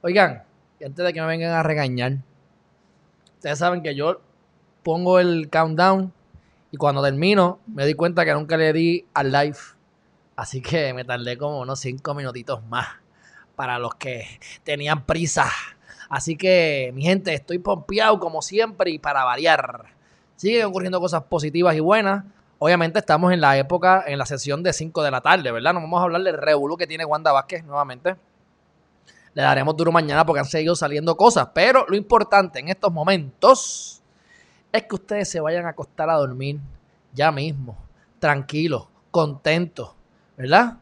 Oigan, y antes de que me vengan a regañar, ustedes saben que yo pongo el countdown y cuando termino me di cuenta que nunca le di al live. Así que me tardé como unos 5 minutitos más para los que tenían prisa. Así que, mi gente, estoy pompeado como siempre y para variar. Siguen ocurriendo cosas positivas y buenas. Obviamente estamos en la época, en la sesión de 5 de la tarde, ¿verdad? Nos vamos a hablar del revolú que tiene Wanda Vázquez nuevamente. Le daremos duro mañana porque han seguido saliendo cosas. Pero lo importante en estos momentos es que ustedes se vayan a acostar a dormir ya mismo, tranquilos, contentos, ¿verdad?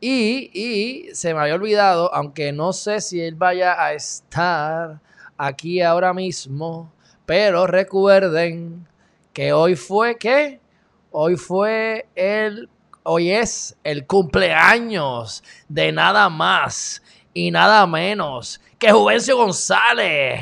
Y, y se me había olvidado, aunque no sé si él vaya a estar aquí ahora mismo, pero recuerden que hoy fue, ¿qué? Hoy fue el, hoy es el cumpleaños de nada más y nada menos que Juvencio González.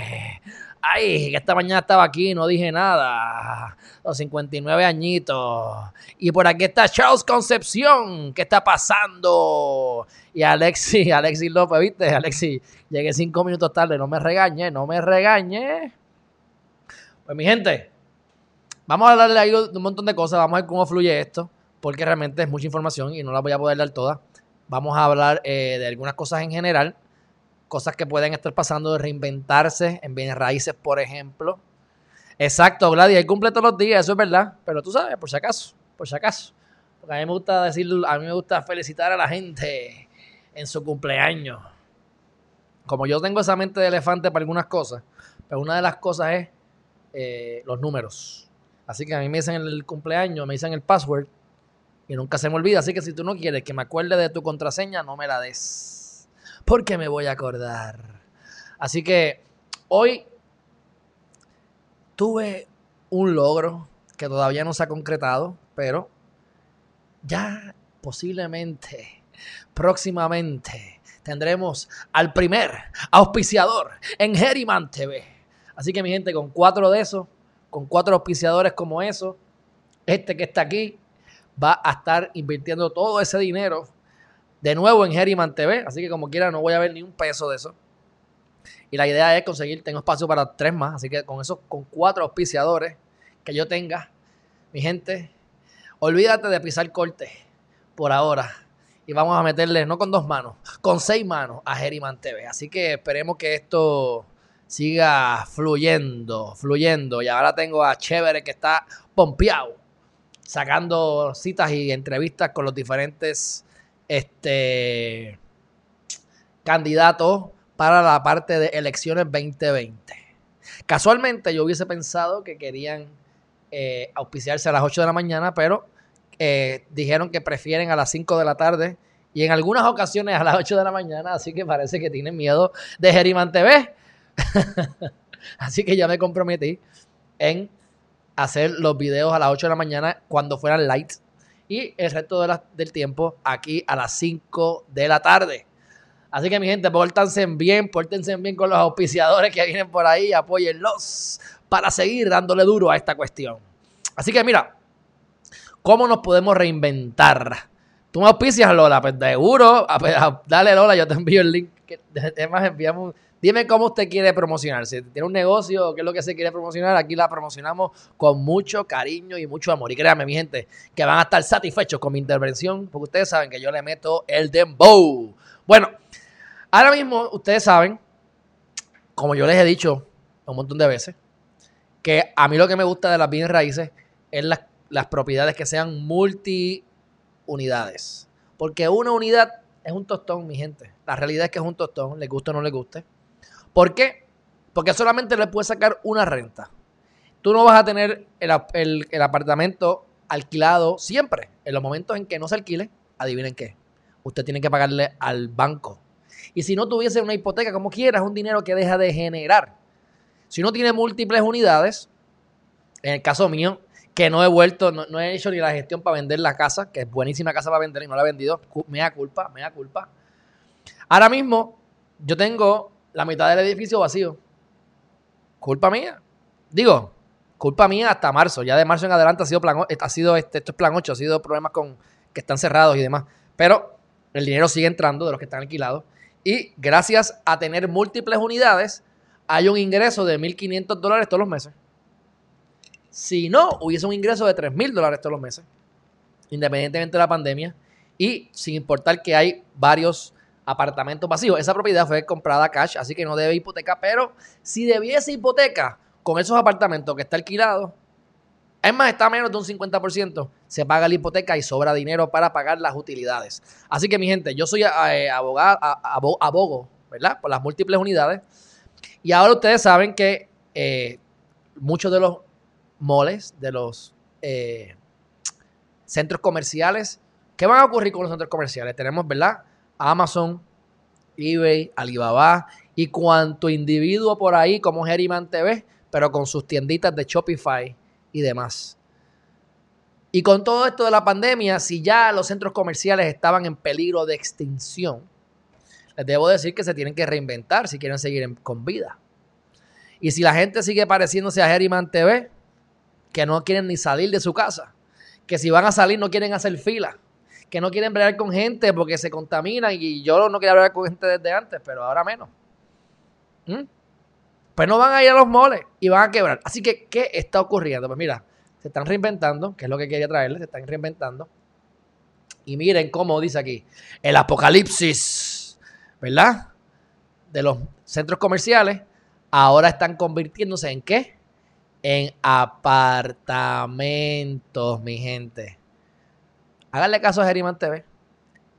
Ay, que esta mañana estaba aquí no dije nada. Los 59 añitos. Y por aquí está Charles Concepción. ¿Qué está pasando? Y Alexi, Alexi López, ¿viste? Alexi, llegué cinco minutos tarde. No me regañe, no me regañe. Pues mi gente, Vamos a hablarle ahí de un montón de cosas, vamos a ver cómo fluye esto, porque realmente es mucha información y no la voy a poder dar todas. Vamos a hablar eh, de algunas cosas en general, cosas que pueden estar pasando de reinventarse en bienes raíces, por ejemplo. Exacto, Gladys, hay cumple todos los días, eso es verdad, pero tú sabes, por si acaso, por si acaso. Porque a mí me gusta decir, a mí me gusta felicitar a la gente en su cumpleaños. Como yo tengo esa mente de elefante para algunas cosas, pero una de las cosas es eh, los números. Así que a mí me dicen el cumpleaños, me dicen el password y nunca se me olvida. Así que si tú no quieres que me acuerde de tu contraseña, no me la des. Porque me voy a acordar. Así que hoy tuve un logro que todavía no se ha concretado, pero ya posiblemente, próximamente, tendremos al primer auspiciador en Herriman TV. Así que mi gente, con cuatro de esos con cuatro auspiciadores como eso, este que está aquí va a estar invirtiendo todo ese dinero de nuevo en Herriman TV. Así que como quiera no voy a ver ni un peso de eso. Y la idea es conseguir, tengo espacio para tres más. Así que con esos, con cuatro auspiciadores que yo tenga, mi gente, olvídate de pisar corte por ahora. Y vamos a meterle, no con dos manos, con seis manos a Herriman TV. Así que esperemos que esto siga fluyendo, fluyendo. Y ahora tengo a Chévere que está pompeado, sacando citas y entrevistas con los diferentes este, candidatos para la parte de elecciones 2020. Casualmente yo hubiese pensado que querían eh, auspiciarse a las 8 de la mañana, pero eh, dijeron que prefieren a las 5 de la tarde y en algunas ocasiones a las 8 de la mañana, así que parece que tienen miedo de Geriman TV. Así que ya me comprometí en hacer los videos a las 8 de la mañana cuando fueran light y el resto del tiempo aquí a las 5 de la tarde. Así que mi gente, pórtense bien, pórtense bien con los auspiciadores que vienen por ahí, apóyenlos para seguir dándole duro a esta cuestión. Así que mira, ¿cómo nos podemos reinventar? Tú me auspicias, Lola, pues seguro, dale Lola, yo te envío el link. Además, enviamos Dime cómo usted quiere promocionarse. ¿Tiene un negocio? ¿Qué es lo que se quiere promocionar? Aquí la promocionamos con mucho cariño y mucho amor. Y créanme, mi gente, que van a estar satisfechos con mi intervención, porque ustedes saben que yo le meto el dembow. Bueno, ahora mismo ustedes saben, como yo les he dicho un montón de veces, que a mí lo que me gusta de las bienes raíces es las, las propiedades que sean multi unidades. Porque una unidad es un tostón, mi gente. La realidad es que es un tostón, le guste o no le guste. ¿Por qué? Porque solamente le puedes sacar una renta. Tú no vas a tener el, apartamento alquilado siempre. En los momentos en que no se alquile, adivinen qué. Usted tiene que pagarle al banco. Y si no tuviese una hipoteca, como quieras, es un dinero que deja de generar. Si uno tiene múltiples unidades, en el caso mío, que no he vuelto, no, he hecho ni la gestión para vender la casa, que es buenísima casa para vender y no la he vendido, me da culpa, me da culpa. Ahora mismo, yo tengo la mitad del edificio vacío. Culpa mía. Digo, culpa mía hasta marzo. Ya de marzo en adelante ha sido plan, ha sido este, esto es plan 8, ha sido problemas con que están cerrados y demás. Pero el dinero sigue entrando de los que están alquilados. Y gracias a tener múltiples unidades, hay un ingreso de 1.500 dólares todos los meses. Si no, hubiese un ingreso de 3.000 dólares todos los meses, independientemente de la pandemia, y sin importar que hay varios apartamentos vacíos. Esa propiedad fue comprada cash, así que no debe hipoteca, pero si debiese hipoteca con esos apartamentos que está alquilado, es más, está menos de un 50%, se paga la hipoteca y sobra dinero para pagar las utilidades. Así que mi gente, yo soy eh, abogado, abogo, ¿verdad? Por las múltiples unidades. Y ahora ustedes saben que eh, muchos de los moles, de los eh, centros comerciales, ¿qué van a ocurrir con los centros comerciales? Tenemos, ¿verdad? Amazon, eBay, Alibaba y cuanto individuo por ahí como Geriman TV, pero con sus tienditas de Shopify y demás. Y con todo esto de la pandemia, si ya los centros comerciales estaban en peligro de extinción, les debo decir que se tienen que reinventar si quieren seguir con vida. Y si la gente sigue pareciéndose a Geriman TV, que no quieren ni salir de su casa, que si van a salir no quieren hacer fila, que no quieren bregar con gente porque se contaminan y yo no quería hablar con gente desde antes, pero ahora menos. ¿Mm? Pues no van a ir a los moles y van a quebrar. Así que, ¿qué está ocurriendo? Pues mira, se están reinventando, que es lo que quería traerles, se están reinventando. Y miren cómo dice aquí, el apocalipsis, ¿verdad? De los centros comerciales, ahora están convirtiéndose en qué? En apartamentos, mi gente. Háganle caso a Geriman TV.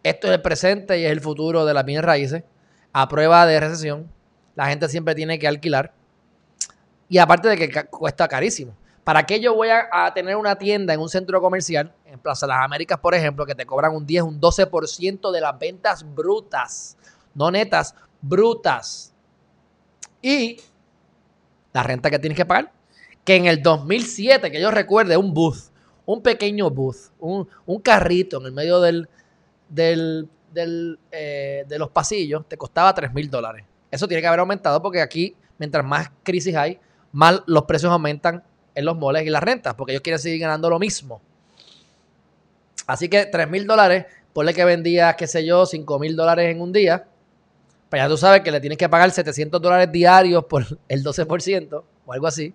Esto es el presente y es el futuro de las bienes raíces. A prueba de recesión, la gente siempre tiene que alquilar. Y aparte de que cuesta carísimo. ¿Para qué yo voy a, tener una tienda en un centro comercial, en Plaza Las Américas, por ejemplo, que te cobran un 10, un 12% de las ventas brutas? No netas, brutas. Y la renta que tienes que pagar. Que en el 2007, que yo recuerde, un booth un pequeño booth, un, carrito en el medio del, del, eh, de los pasillos, te costaba 3 mil dólares. Eso tiene que haber aumentado porque aquí, mientras más crisis hay, más los precios aumentan en los moles y las rentas, porque ellos quieren seguir ganando lo mismo. Así que 3 mil dólares, ponle que vendía, qué sé yo, 5 mil dólares en un día, pues ya tú sabes que le tienes que pagar 700 dólares diarios por el 12% o algo así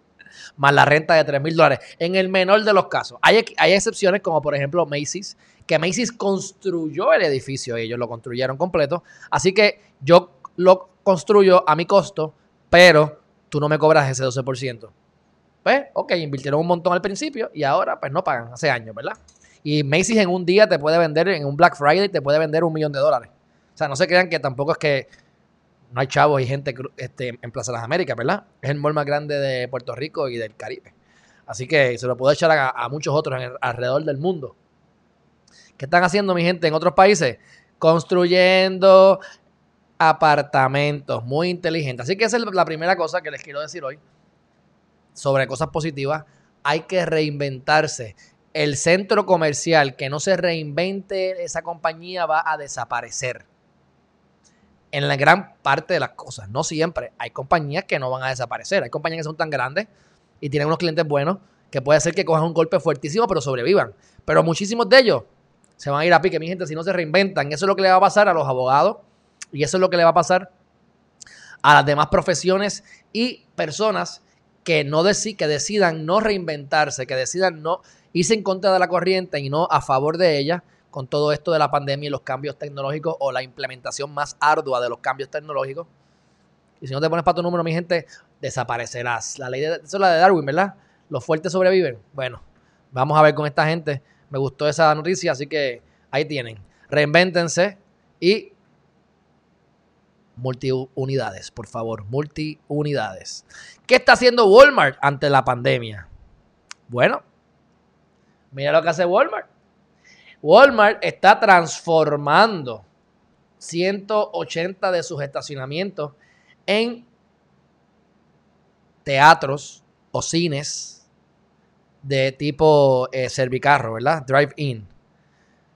más la renta de 3 mil dólares. En el menor de los casos. Hay, hay excepciones como por ejemplo Macy's, que Macy's construyó el edificio, ellos lo construyeron completo. Así que yo lo construyo a mi costo, pero tú no me cobras ese 12%. Pues, ok, invirtieron un montón al principio y ahora pues no pagan, hace años, ¿verdad? Y Macy's en un día te puede vender, en un Black Friday te puede vender un millón de dólares. O sea, no se crean que tampoco es que no hay chavos y gente este, en Plaza de las Américas, ¿verdad? Es el mall más grande de Puerto Rico y del Caribe. Así que se lo puedo echar a, muchos otros alrededor del mundo. ¿Qué están haciendo mi gente en otros países? Construyendo apartamentos muy inteligentes. Así que esa es la primera cosa que les quiero decir hoy sobre cosas positivas. Hay que reinventarse. El centro comercial que no se reinvente, esa compañía va a desaparecer en la gran parte de las cosas. No siempre. Hay compañías que no van a desaparecer. Hay compañías que son tan grandes y tienen unos clientes buenos que puede ser que cojan un golpe fuertísimo, pero sobrevivan. Pero muchísimos de ellos se van a ir a pique, mi gente, si no se reinventan. Eso es lo que le va a pasar a los abogados y eso es lo que le va a pasar a las demás profesiones y personas que no que decidan no reinventarse, que decidan no irse en contra de la corriente y no a favor de ella con todo esto de la pandemia y los cambios tecnológicos o la implementación más ardua de los cambios tecnológicos. Y si no te pones para tu número, mi gente, desaparecerás. La ley de, eso es la de Darwin, ¿verdad? Los fuertes sobreviven. Bueno, vamos a ver con esta gente. Me gustó esa noticia, así que ahí tienen. Reinvéntense y multiunidades, por favor, multiunidades. ¿Qué está haciendo Walmart ante la pandemia? Bueno, mira lo que hace Walmart. Walmart está transformando 180 de sus estacionamientos en teatros o cines de tipo eh, servicarro, ¿verdad? Drive-in.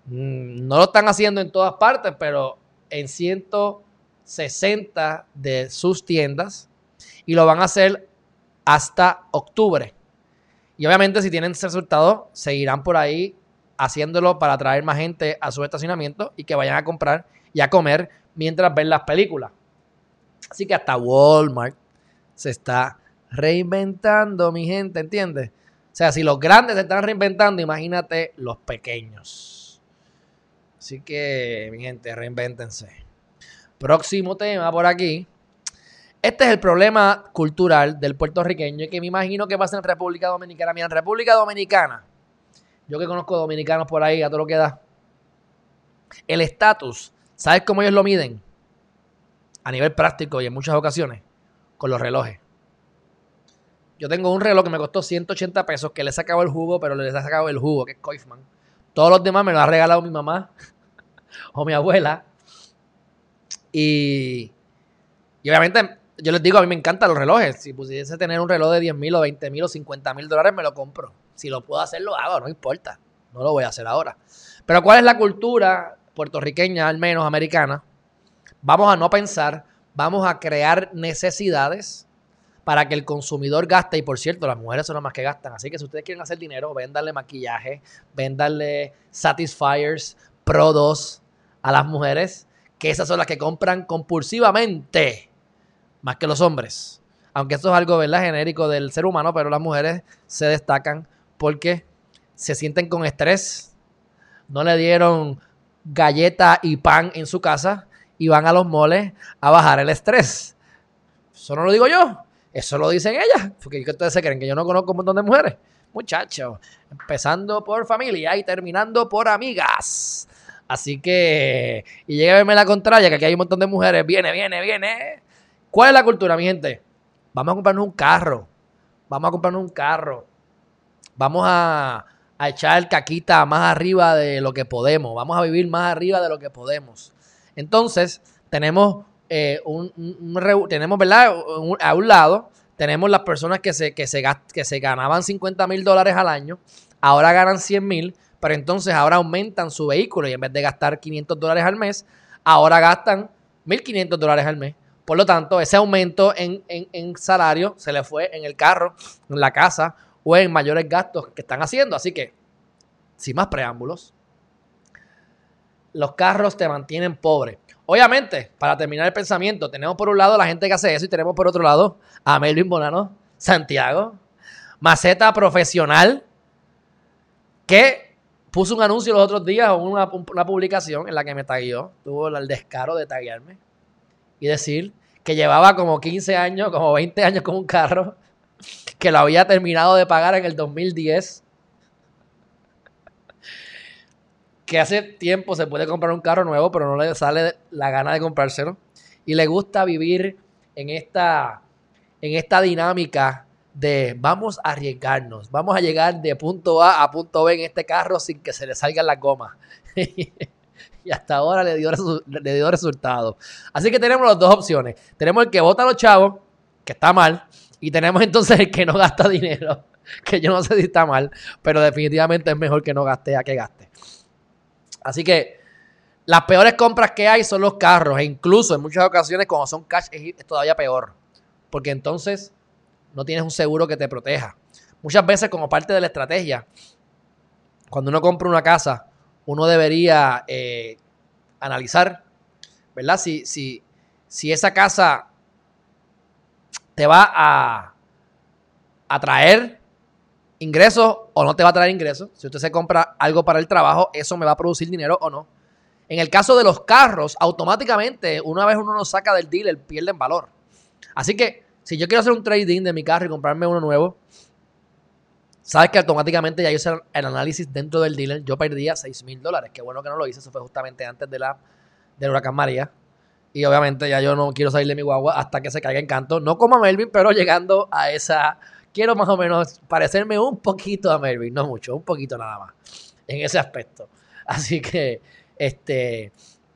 Mm, no lo están haciendo en todas partes, pero en 160 de sus tiendas y lo van a hacer hasta octubre. Y obviamente si tienen resultados, seguirán por ahí haciéndolo para atraer más gente a su estacionamiento y que vayan a comprar y a comer mientras ven las películas. Así que hasta Walmart se está reinventando, mi gente, ¿entiendes? O sea, si los grandes se están reinventando, imagínate los pequeños. Así que, mi gente, reinvéntense. Próximo tema por aquí. Este es el problema cultural del puertorriqueño y que me imagino que pasa en República Dominicana. Mira, en República Dominicana, yo que conozco dominicanos por ahí, a todo lo que da, el estatus, ¿sabes cómo ellos lo miden? A nivel práctico y en muchas ocasiones, con los relojes. Yo tengo un reloj que me costó 180 pesos, que le he sacado el jugo, pero le he sacado el jugo, que es Koifman. Todos los demás me lo ha regalado mi mamá o mi abuela. Y, y obviamente yo les digo, a mí me encantan los relojes. Si pudiese tener un reloj de 10 mil o 20 mil o 50 mil dólares, me lo compro. Si lo puedo hacer, lo hago, no importa. No lo voy a hacer ahora. Pero ¿cuál es la cultura puertorriqueña, al menos americana? Vamos a no pensar, vamos a crear necesidades para que el consumidor gaste. Y por cierto, las mujeres son las más que gastan. Así que si ustedes quieren hacer dinero, véndanle maquillaje, véndanle Satisfiers, Pro 2 a las mujeres, que esas son las que compran compulsivamente más que los hombres. Aunque esto es algo, ¿verdad? Genérico del ser humano, pero las mujeres se destacan porque se sienten con estrés. No le dieron galleta y pan en su casa y van a los moles a bajar el estrés. Eso no lo digo yo, eso lo dicen ellas. Porque ustedes se creen que yo no conozco un montón de mujeres. Muchachos, empezando por familia y terminando por amigas. Así que, y llega a verme la contraria, que aquí hay un montón de mujeres. Viene, viene, viene. ¿Cuál es la cultura, mi gente? Vamos a comprarnos un carro. Vamos a comprarnos un carro. Vamos a, echar caquita más arriba de lo que podemos. Vamos a vivir más arriba de lo que podemos. Entonces, tenemos eh, un, tenemos, ¿verdad? a un lado, tenemos las personas que se, que se, que se ganaban 50 mil dólares al año, ahora ganan 100 mil, pero entonces ahora aumentan su vehículo y en vez de gastar 500 dólares al mes, ahora gastan 1.500 dólares al mes. Por lo tanto, ese aumento en, salario se le fue en el carro, en la casa o en mayores gastos que están haciendo. Así que, sin más preámbulos, los carros te mantienen pobre. Obviamente, para terminar el pensamiento, tenemos por un lado la gente que hace eso y tenemos por otro lado a Melvin Bonano, Santiago, maceta profesional, que puso un anuncio los otros días o una, una publicación en la que me taguió, tuvo el descaro de taguearme y decir que llevaba como 15 años, como 20 años con un carro, que lo había terminado de pagar en el 2010, que hace tiempo se puede comprar un carro nuevo, pero no le sale la gana de comprárselo, y le gusta vivir en esta, en esta dinámica de vamos a arriesgarnos, vamos a llegar de punto A a punto B en este carro sin que se le salgan las gomas. y hasta ahora le dio, le dio resultados. Así que tenemos las dos opciones. Tenemos el que vota a los chavos, que está mal, y tenemos entonces el que no gasta dinero, que yo no sé si está mal, pero definitivamente es mejor que no gaste a que gaste. Así que las peores compras que hay son los carros, e incluso en muchas ocasiones cuando son cash es todavía peor, porque entonces no tienes un seguro que te proteja. Muchas veces como parte de la estrategia, cuando uno compra una casa, uno debería eh, analizar, ¿verdad? Si, si, si esa casa te va a, a traer ingresos o no te va a traer ingresos. Si usted se compra algo para el trabajo, eso me va a producir dinero o no. En el caso de los carros, automáticamente, una vez uno lo saca del dealer, pierden valor. Así que, si yo quiero hacer un trading de mi carro y comprarme uno nuevo, Sabes que automáticamente ya hice el análisis dentro del dealer. Yo perdía 6 mil dólares. Qué bueno que no lo hice. Eso fue justamente antes de la, del huracán María. Y obviamente ya yo no quiero salir de mi guagua hasta que se caiga en canto. No como a Melvin, pero llegando a esa. Quiero más o menos parecerme un poquito a Melvin. No mucho, un poquito nada más. En ese aspecto. Así que, este.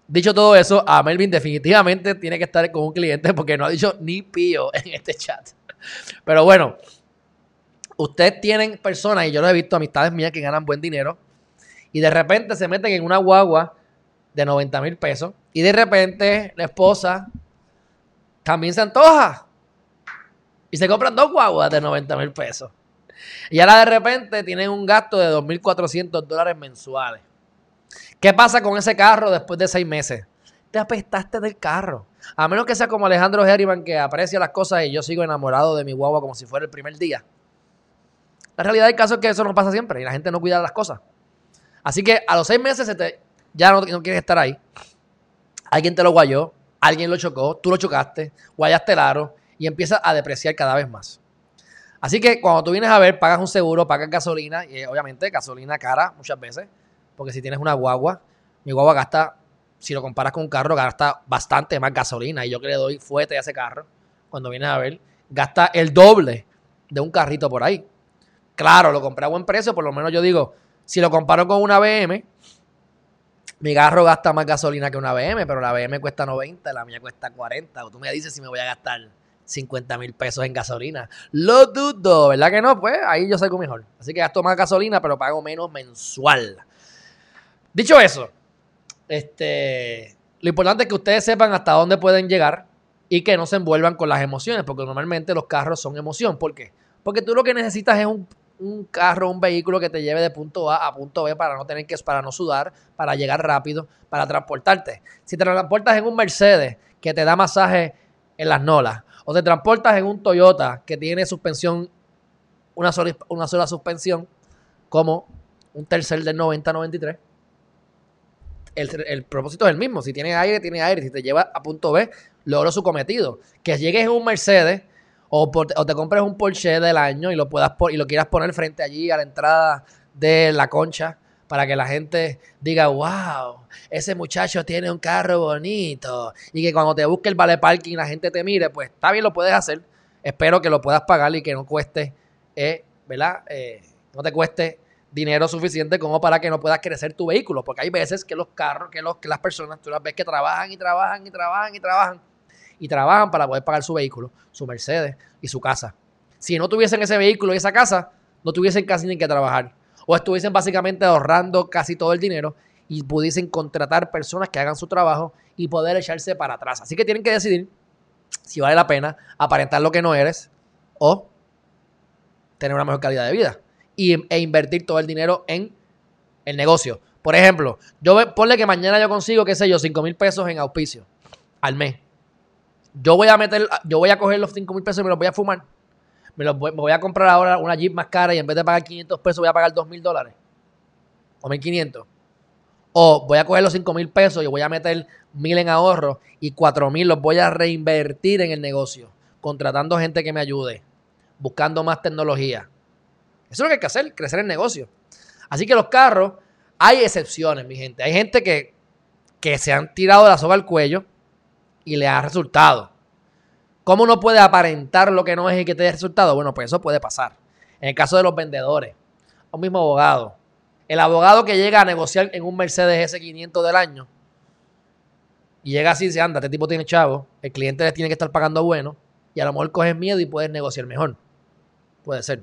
Dicho todo eso, a Melvin definitivamente tiene que estar con un cliente porque no ha dicho ni pío en este chat. Pero bueno, ustedes tienen personas, y yo lo he visto, amistades mías que ganan buen dinero, y de repente se meten en una guagua de 90 mil pesos, y de repente la esposa también se antoja. Y se compran dos guaguas de 90 mil pesos. Y ahora de repente tienen un gasto de 2.400 dólares mensuales. ¿Qué pasa con ese carro después de seis meses? Te apestaste del carro. A menos que sea como Alejandro Herriman que aprecia las cosas y yo sigo enamorado de mi guagua como si fuera el primer día. La realidad del caso es que eso no pasa siempre y la gente no cuida las cosas. Así que a los seis meses ya no, no quieres estar ahí. Alguien te lo guayó, alguien lo chocó, tú lo chocaste, guayaste el aro y empieza a depreciar cada vez más. Así que cuando tú vienes a ver, pagas un seguro, pagas gasolina, y obviamente gasolina cara muchas veces, porque si tienes una guagua, mi guagua gasta, si lo comparas con un carro, gasta bastante más gasolina, y yo que le doy fuerte a ese carro, cuando vienes a ver, gasta el doble de un carrito por ahí. Claro, lo compré a buen precio, por lo menos yo digo, si lo comparo con una BM, mi carro gasta más gasolina que una BM, pero la BM cuesta 90, la mía cuesta 40. O tú me dices si me voy a gastar 50 mil pesos en gasolina. Lo dudo, ¿verdad que no? Pues ahí yo salgo mejor. Así que gasto más gasolina, pero pago menos mensual. Dicho eso, este, lo importante es que ustedes sepan hasta dónde pueden llegar y que no se envuelvan con las emociones, porque normalmente los carros son emoción. ¿Por qué? Porque tú lo que necesitas es un, un carro, un vehículo que te lleve de punto A a punto B para no tener que, para no sudar, para llegar rápido, para transportarte. Si te transportas en un Mercedes que te da masaje en las nolas, o te transportas en un Toyota que tiene suspensión, una sola, una sola suspensión, como un tercer del 90-93, el, propósito es el mismo. Si tiene aire, tiene aire. Si te lleva a punto B, logro su cometido. Que llegues en un Mercedes o, te compres un Porsche del año y lo, puedas y lo quieras poner frente allí a la entrada de la concha para que la gente diga, wow, ese muchacho tiene un carro bonito. Y que cuando te busque el vale parking la gente te mire, pues está bien, lo puedes hacer. Espero que lo puedas pagar y que no cueste, eh, ¿verdad? Eh, no te cueste dinero suficiente como para que no puedas crecer tu vehículo. Porque hay veces que los carros, que, los, que las personas, tú las ves que trabajan y trabajan y trabajan y trabajan. Y trabajan para poder pagar su vehículo, su Mercedes y su casa. Si no tuviesen ese vehículo y esa casa, no tuviesen casi ni que trabajar o estuviesen básicamente ahorrando casi todo el dinero y pudiesen contratar personas que hagan su trabajo y poder echarse para atrás. Así que tienen que decidir si vale la pena aparentar lo que no eres o tener una mejor calidad de vida y, e invertir todo el dinero en el negocio. Por ejemplo, yo ponle que mañana yo consigo, qué sé yo, 5 mil pesos en auspicio al mes. Yo voy a meter, yo voy a coger los 5 mil pesos y me los voy a fumar me, voy, a comprar ahora una Jeep más cara y en vez de pagar 500 pesos voy a pagar 2 mil dólares o 1500. O voy a coger los 5 mil pesos y voy a meter mil en ahorro y 4 mil los voy a reinvertir en el negocio, contratando gente que me ayude, buscando más tecnología. Eso es lo que hay que hacer, crecer el negocio. Así que los carros, hay excepciones, mi gente. Hay gente que, que se han tirado la soga al cuello y le ha resultado. ¿Cómo uno puede aparentar lo que no es y que te dé resultado? Bueno, pues eso puede pasar. En el caso de los vendedores, un mismo abogado. El abogado que llega a negociar en un Mercedes S500 del año y llega así y dice, anda, este tipo tiene chavo, el cliente le tiene que estar pagando bueno y a lo mejor coges miedo y puedes negociar mejor. Puede ser.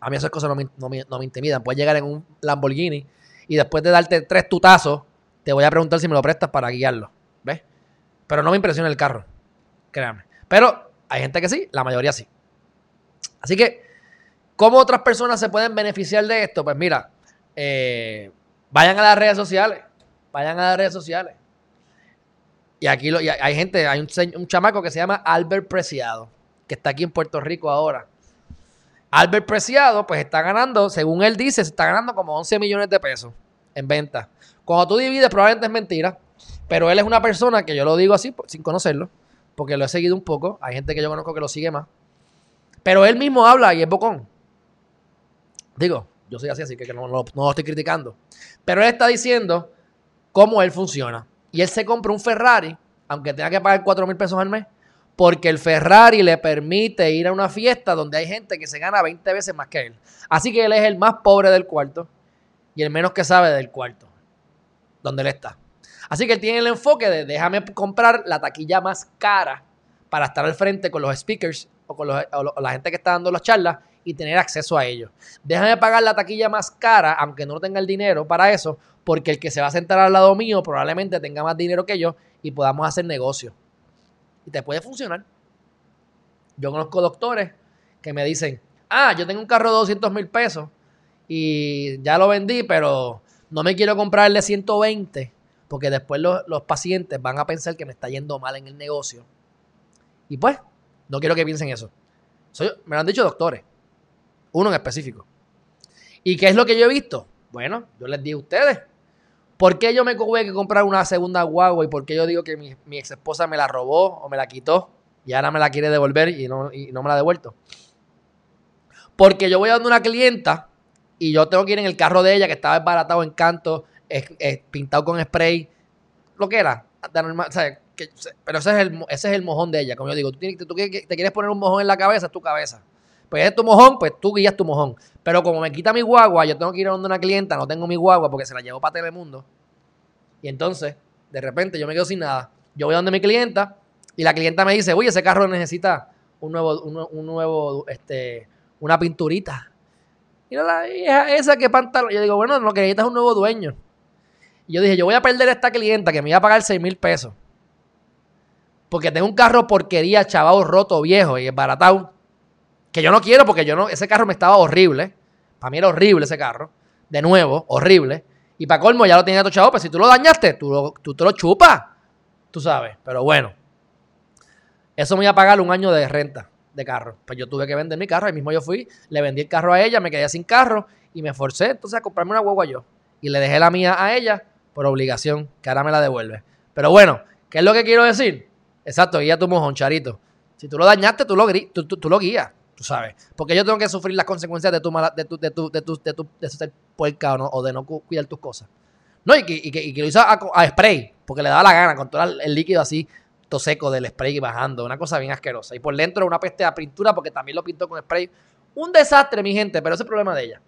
A mí esas cosas no me, no me intimidan. Puedes llegar en un Lamborghini y después de darte tres tutazos, te voy a preguntar si me lo prestas para guiarlo. Pero no me impresiona el carro. Créame. Pero hay gente que sí, la mayoría sí. Así que, ¿cómo otras personas se pueden beneficiar de esto? Pues mira, eh, vayan a las redes sociales. Vayan a las redes sociales. Y aquí hay gente, hay un, un, chamaco que se llama Albert Preciado, que está aquí en Puerto Rico ahora. Albert Preciado, pues está ganando, según él dice, se está ganando como 11 millones de pesos en venta. Cuando tú divides, probablemente es mentira, pero él es una persona que yo lo digo así, sin conocerlo, porque lo he seguido un poco. Hay gente que yo conozco que lo sigue más. Pero él mismo habla y es bocón. Digo, yo soy así, así que no, lo estoy criticando. Pero él está diciendo cómo él funciona. Y él se compra un Ferrari, aunque tenga que pagar 4 mil pesos al mes, porque el Ferrari le permite ir a una fiesta donde hay gente que se gana 20 veces más que él. Así que él es el más pobre del cuarto y el menos que sabe del cuarto, donde él está. Así que él tiene el enfoque de déjame comprar la taquilla más cara para estar al frente con los speakers o con la gente que está dando las charlas y tener acceso a ellos. Déjame pagar la taquilla más cara, aunque no tenga el dinero para eso, porque el que se va a sentar al lado mío probablemente tenga más dinero que yo y podamos hacer negocio. Y te puede funcionar. Yo conozco doctores que me dicen, ah, yo tengo un carro de 200 mil pesos y ya lo vendí, pero no me quiero comprarle 120 porque después los, los pacientes van a pensar que me está yendo mal en el negocio. Y pues, no quiero que piensen eso. me lo han dicho doctores, uno en específico. ¿Y qué es lo que yo he visto? Bueno, yo les digo a ustedes. ¿Por qué yo me tuve que comprar una segunda guagua y por qué yo digo que mi, mi ex esposa me la robó o me la quitó y ahora me la quiere devolver y no, y no me la ha devuelto? Porque yo voy a dar una clienta y yo tengo que ir en el carro de ella que estaba desbaratado en canto, pintado con spray, lo que era, pero ese es, el, ese es el mojón de ella, como yo digo, tú, tienes, tú te quieres poner un mojón en la cabeza, es tu cabeza. Pues es tu mojón, pues tú guías tu mojón. Pero como me quita mi guagua, yo tengo que ir a donde una clienta, no tengo mi guagua porque se la llevo para Telemundo. Y entonces, de repente, yo me quedo sin nada. Yo voy a donde mi clienta y la clienta me dice, oye, ese carro necesita un nuevo, un, nuevo, este, una pinturita. Mira la hija esa que pantalón. Yo digo, bueno, lo que necesitas es un nuevo dueño. Y yo dije, yo voy a perder a esta clienta que me iba a pagar 6 mil pesos. Porque tengo un carro porquería, chaval, roto, viejo y baratado. Que yo no quiero porque yo no, ese carro me estaba horrible. Para mí era horrible ese carro. De nuevo, horrible. Y para colmo ya lo tenía todo chavo, pero si tú lo dañaste, tú, tú te lo chupas. Tú sabes. Pero bueno. Eso me iba a pagar un año de renta de carro. Pues yo tuve que vender mi carro. Ahí mismo yo fui, le vendí el carro a ella, me quedé sin carro y me forcé entonces a comprarme una guagua yo. Y le dejé la mía a ella por obligación, que ahora me la devuelve. Pero bueno, ¿qué es lo que quiero decir? Exacto, guía tu mojón, charito. Si tú lo dañaste, tú lo, tú, lo guías, tú sabes. Porque yo tengo que sufrir las consecuencias de tu mala, de tu, de tu, de tu, de tu, de ser puerca o, no, de no cuidar tus cosas. No, y que, y que, lo hizo a, spray, porque le daba la gana, con todo el líquido así seco del spray bajando, una cosa bien asquerosa. Y por dentro una peste a pintura porque también lo pintó con spray. Un desastre, mi gente, pero ese es el problema de ella.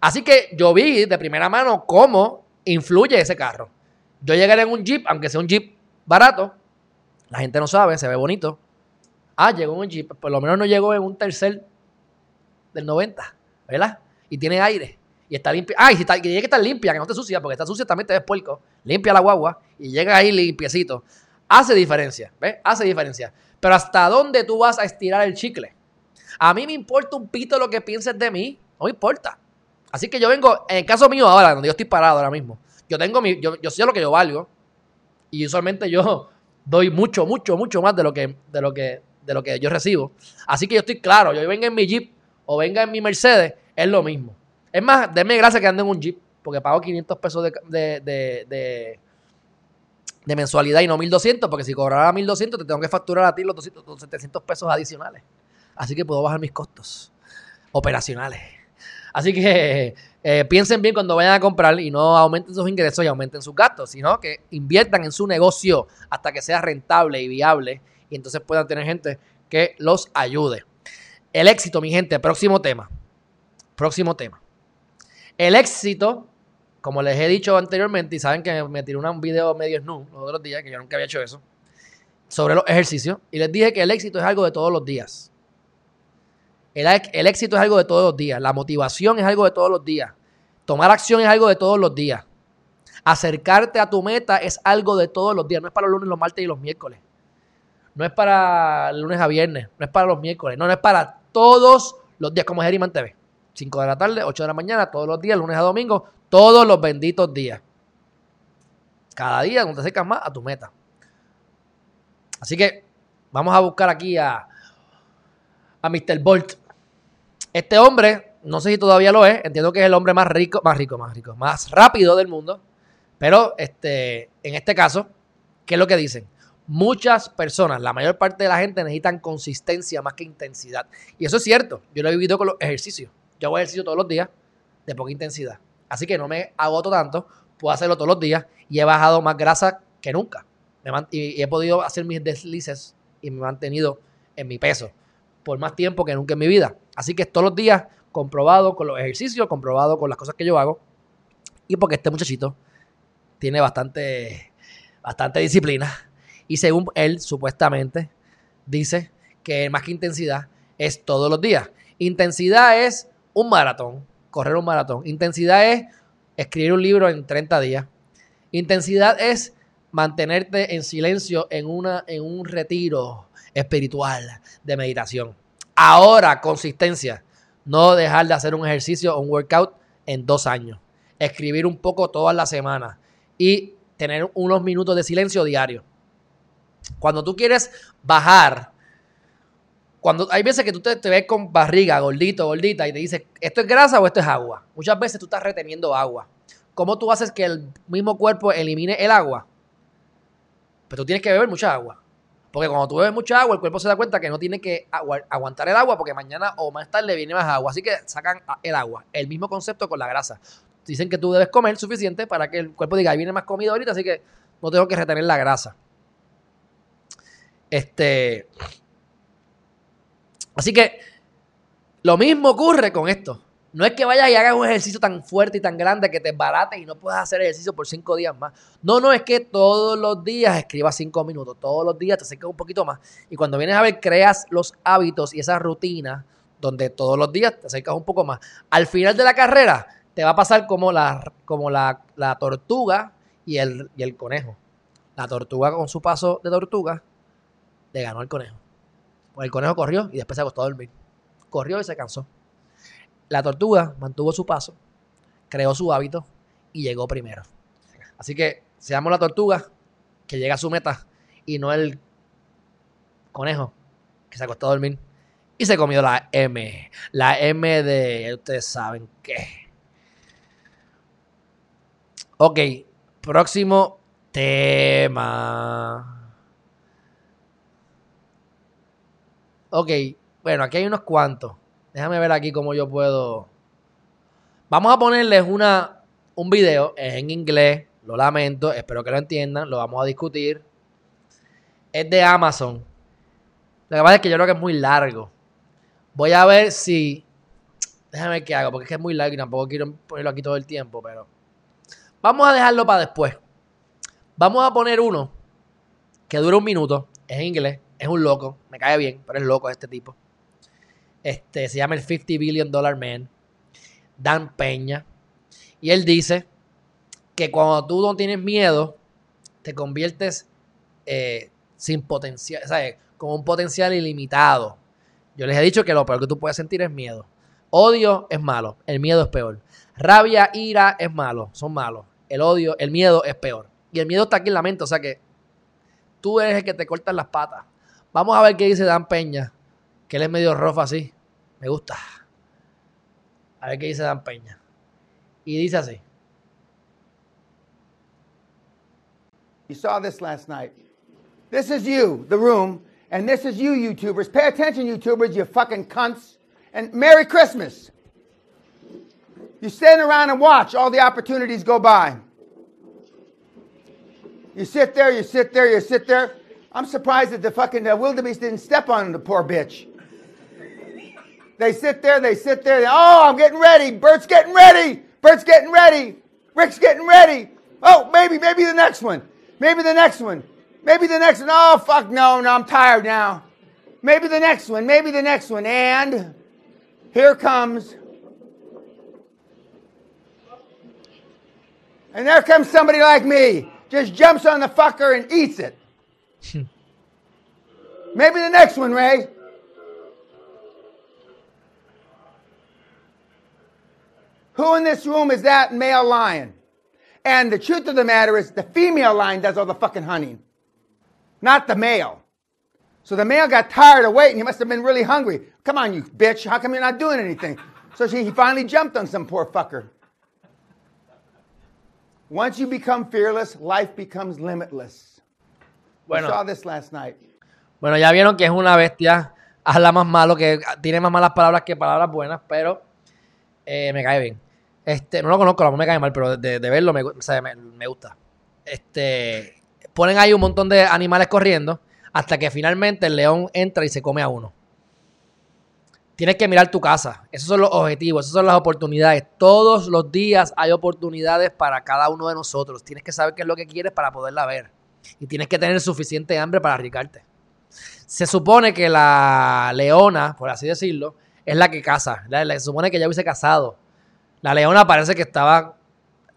Así que yo vi de primera mano cómo influye ese carro. Yo llegué en un Jeep, aunque sea un Jeep barato, la gente no sabe, se ve bonito. Ah, llegó en un Jeep, por lo menos no llegó en un tercer del 90, ¿verdad? Y tiene aire. Y está limpia. Ah, y si está, que llegue que estar limpia, que no te sucia, porque está sucia también te ves puerco. Limpia la guagua y llega ahí limpiecito. Hace diferencia, ¿ves? Hace diferencia. Pero ¿hasta dónde tú vas a estirar el chicle? A mí me importa un pito lo que pienses de mí, no me importa. Así que yo vengo, en el caso mío ahora, donde yo estoy parado ahora mismo, yo tengo mi, yo, yo sé lo que yo valgo. Y usualmente yo doy mucho, mucho, mucho más de lo que, de lo que, de lo que yo recibo. Así que yo estoy claro, yo venga en mi Jeep o venga en mi Mercedes, es lo mismo. Es más, denme gracias que ande en un Jeep, porque pago 500 pesos de de mensualidad y no 1200, porque si cobrara 1200 te tengo que facturar a ti los, 200, 700 pesos adicionales. Así que puedo bajar mis costos operacionales. Así que eh, piensen bien cuando vayan a comprar y no aumenten sus ingresos y aumenten sus gastos, sino que inviertan en su negocio hasta que sea rentable y viable y entonces puedan tener gente que los ayude. El éxito, mi gente, próximo tema. Próximo tema. El éxito como les he dicho anteriormente, y saben que me tiré un video medio snu los otros días, que yo nunca había hecho eso, sobre los ejercicios, y les dije que el éxito es algo de todos los días. El, éxito es algo de todos los días. La motivación es algo de todos los días. Tomar acción es algo de todos los días. Acercarte a tu meta es algo de todos los días. No es para los lunes, los martes y los miércoles. No es para lunes a viernes. No es para los miércoles. No, no es para todos los días, como es Geriman TV. 5 de la tarde, 8 de la mañana, todos los días, lunes a domingo, todos los benditos días. Cada día cuando te acercas más a tu meta. Así que vamos a buscar aquí a, a Mr. Bolt. Este hombre, no sé si todavía lo es, entiendo que es el hombre más rico, más rico, más rico, más rápido del mundo. Pero este, en este caso, ¿qué es lo que dicen? Muchas personas, la mayor parte de la gente necesitan consistencia más que intensidad. Y eso es cierto. Yo lo he vivido con los ejercicios. Yo hago ejercicio todos los días de poca intensidad. Así que no me agoto tanto, puedo hacerlo todos los días y he bajado más grasa que nunca. y, he podido hacer mis deslices y me he mantenido en mi peso por más tiempo que nunca en mi vida. Así que todos los días comprobado con los ejercicios, comprobado con las cosas que yo hago y porque este muchachito tiene bastante, bastante disciplina. Y según él, supuestamente, dice que más que intensidad es todos los días. Intensidad es un maratón, correr un maratón. Intensidad es escribir un libro en 30 días. Intensidad es mantenerte en silencio en, una, en un retiro espiritual de meditación. Ahora, consistencia. No dejar de hacer un ejercicio o un workout en dos años. Escribir un poco todas las semanas. Y tener unos minutos de silencio diario. Cuando tú quieres bajar, cuando hay veces que tú te, ves con barriga, gordito, gordita, y te dices, ¿esto es grasa o esto es agua? Muchas veces tú estás reteniendo agua. ¿Cómo tú haces que el mismo cuerpo elimine el agua? Pero tú tienes que beber mucha agua. Porque cuando tú bebes mucha agua, el cuerpo se da cuenta que no tiene que aguantar el agua porque mañana o más tarde viene más agua. Así que sacan el agua. El mismo concepto con la grasa. Dicen que tú debes comer suficiente para que el cuerpo diga, ahí viene más comida ahorita, así que no tengo que retener la grasa. Este. Así que lo mismo ocurre con esto. No es que vayas y hagas un ejercicio tan fuerte y tan grande que te barate y no puedas hacer ejercicio por cinco días más. No, no, es que todos los días escribas cinco minutos, todos los días te acercas un poquito más. Y cuando vienes a ver, creas los hábitos y esa rutina donde todos los días te acercas un poco más. Al final de la carrera te va a pasar como la, como la, tortuga y el, y el conejo. La tortuga con su paso de tortuga le ganó el conejo. Pues el conejo corrió y después se acostó a dormir. Corrió y se cansó. La tortuga mantuvo su paso, creó su hábito y llegó primero. Así que seamos la tortuga que llega a su meta y no el conejo que se acostó a dormir y se comió la M. La M de ustedes saben qué. Ok, próximo tema. Ok, bueno, aquí hay unos cuantos. Déjame ver aquí cómo yo puedo. Vamos a ponerles una, un video, es en inglés, lo lamento, espero que lo entiendan, lo vamos a discutir. Es de Amazon. Lo que pasa es que yo creo que es muy largo. Voy a ver si. Déjame ver qué hago, porque es que es muy largo y tampoco quiero ponerlo aquí todo el tiempo, pero. Vamos a dejarlo para después. Vamos a poner uno que dura un minuto, es en inglés, es un loco, me cae bien, pero es loco este tipo. Este, se llama el 50 Billion Dollar Man, Dan Peña. Y él dice que cuando tú no tienes miedo, te conviertes eh, sin potencial, ¿sabes? Con un potencial ilimitado. Yo les he dicho que lo peor que tú puedes sentir es miedo. Odio es malo, el miedo es peor. Rabia, ira es malo, son malos. El odio, el miedo es peor. Y el miedo está aquí en la mente, o sea que tú eres el que te cortas las patas. Vamos a ver qué dice Dan Peña, que él es medio rojo así. Me gusta. A ver qué dice Dan Peña. Y dice así. You saw this last night. This is you, the room, and this is you, YouTubers. Pay attention, YouTubers, you fucking cunts. And Merry Christmas. You stand around and watch all the opportunities go by. You sit there, you sit there, you sit there. I'm surprised that the fucking uh, wildebeest didn't step on the poor bitch. They sit there, they sit there. They, oh, I'm getting ready. Bert's getting ready. Bert's getting ready. Rick's getting ready. Oh, maybe, maybe the next one. Maybe the next one. Maybe the next one. Oh, fuck, no, no, I'm tired now. Maybe the next one. Maybe the next one. And here comes. And there comes somebody like me. Just jumps on the fucker and eats it. Maybe the next one, Ray. Who in this room is that male lion? And the truth of the matter is, the female lion does all the fucking hunting, not the male. So the male got tired of waiting. He must have been really hungry. Come on, you bitch. How come you're not doing anything? So she, he finally jumped on some poor fucker. Once you become fearless, life becomes limitless. Bueno, we saw this last night. Bueno, ya vieron que es una bestia. Habla más malo, que tiene más malas palabras que palabras buenas, pero eh, me cae bien. Este, no lo conozco, la me cae mal, pero de, verlo me, gusta. Este, ponen ahí un montón de animales corriendo hasta que finalmente el león entra y se come a uno. Tienes que mirar tu casa. Esos son los objetivos, esas son las oportunidades. Todos los días hay oportunidades para cada uno de nosotros. Tienes que saber qué es lo que quieres para poderla ver. Y tienes que tener suficiente hambre para arriesgarte. Se supone que la leona, por así decirlo, es la que caza. Se supone que ya hubiese casado. La leona parece que estaba,